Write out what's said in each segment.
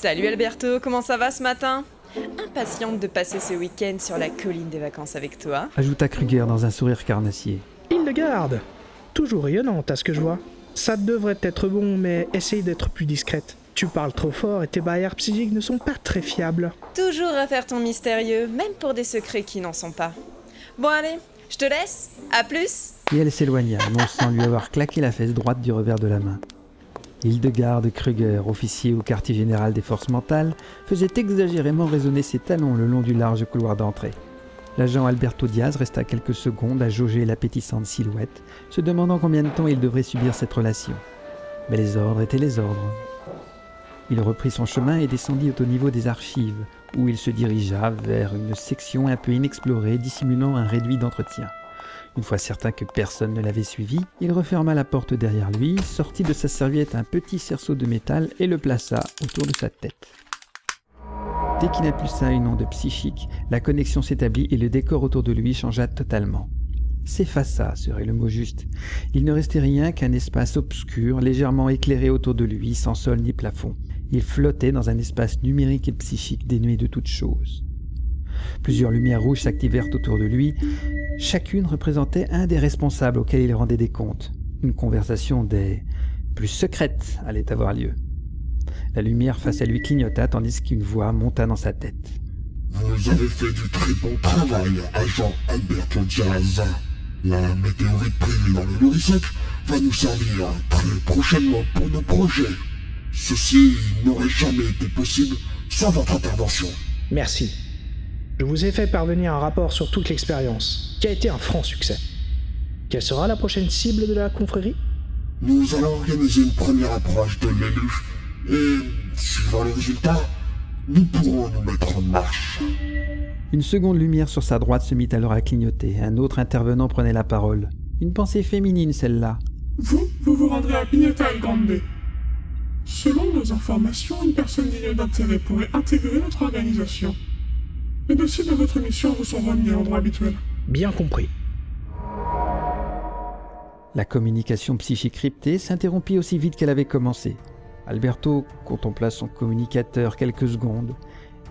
Salut Alberto, comment ça va ce matin? Impatiente de passer ce week-end sur la colline des vacances avec toi. Ajouta Kruger dans un sourire carnassier. Hildegarde Toujours rayonnante à ce que je vois. Ça devrait être bon, mais essaye d'être plus discrète. Tu parles trop fort et tes barrières psychiques ne sont pas très fiables. Toujours à faire ton mystérieux, même pour des secrets qui n'en sont pas. Bon allez, je te laisse, à plus Et elle s'éloigna, non sans lui avoir claqué la fesse droite du revers de la main. Hildegarde Kruger, officier au quartier général des forces mentales, faisait exagérément résonner ses talons le long du large couloir d'entrée. L'agent Alberto Diaz resta quelques secondes à jauger l'appétissante silhouette, se demandant combien de temps il devrait subir cette relation. Mais les ordres étaient les ordres. Il reprit son chemin et descendit au niveau des archives, où il se dirigea vers une section un peu inexplorée dissimulant un réduit d'entretien. Une fois certain que personne ne l'avait suivi, il referma la porte derrière lui, sortit de sa serviette un petit cerceau de métal et le plaça autour de sa tête. Dès qu'il impulsa une onde psychique, la connexion s'établit et le décor autour de lui changea totalement. S'effaça serait le mot juste. Il ne restait rien qu'un espace obscur, légèrement éclairé autour de lui, sans sol ni plafond. Il flottait dans un espace numérique et psychique dénué de toute chose. Plusieurs lumières rouges s'activèrent autour de lui. Chacune représentait un des responsables auxquels il rendait des comptes. Une conversation des plus secrètes allait avoir lieu. La lumière face à lui clignota tandis qu'une voix monta dans sa tête. Vous avez fait du très bon travail, agent Alberto Diaz. La météorite privée dans le Lorisec va nous servir très prochainement pour nos projets. Ceci n'aurait jamais été possible sans votre intervention. Merci. Je vous ai fait parvenir un rapport sur toute l'expérience, qui a été un franc succès. Quelle sera la prochaine cible de la confrérie? Nous allons organiser une première approche de l'élu, et, suivant les résultats, nous pourrons nous mettre en marche. Une seconde lumière sur sa droite se mit alors à clignoter. Un autre intervenant prenait la parole. Une pensée féminine, celle-là. Vous, vous vous rendrez à Pignata El Grande. Selon nos informations, une personne digne d'intérêt pourrait intégrer notre organisation. Les dossiers de votre mission vous sont remis à l'endroit habituel. Bien compris. La communication psychique cryptée s'interrompit aussi vite qu'elle avait commencé. Alberto contempla son communicateur quelques secondes.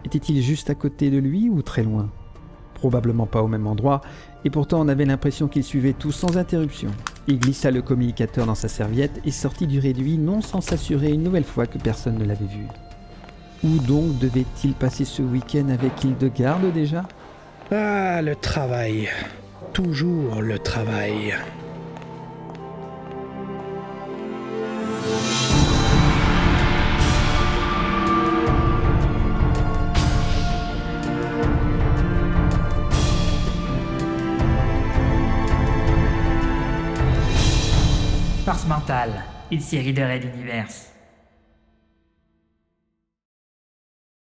Était-il juste à côté de lui ou très loin? Probablement pas au même endroit, et pourtant on avait l'impression qu'il suivait tout sans interruption. Il glissa le communicateur dans sa serviette et sortit du réduit non sans s'assurer une nouvelle fois que personne ne l'avait vu. Où donc devait-il passer ce week-end avec Hildegarde déjà? Ah, le travail. Toujours le travail. Force mentale, une série de raids d'univers.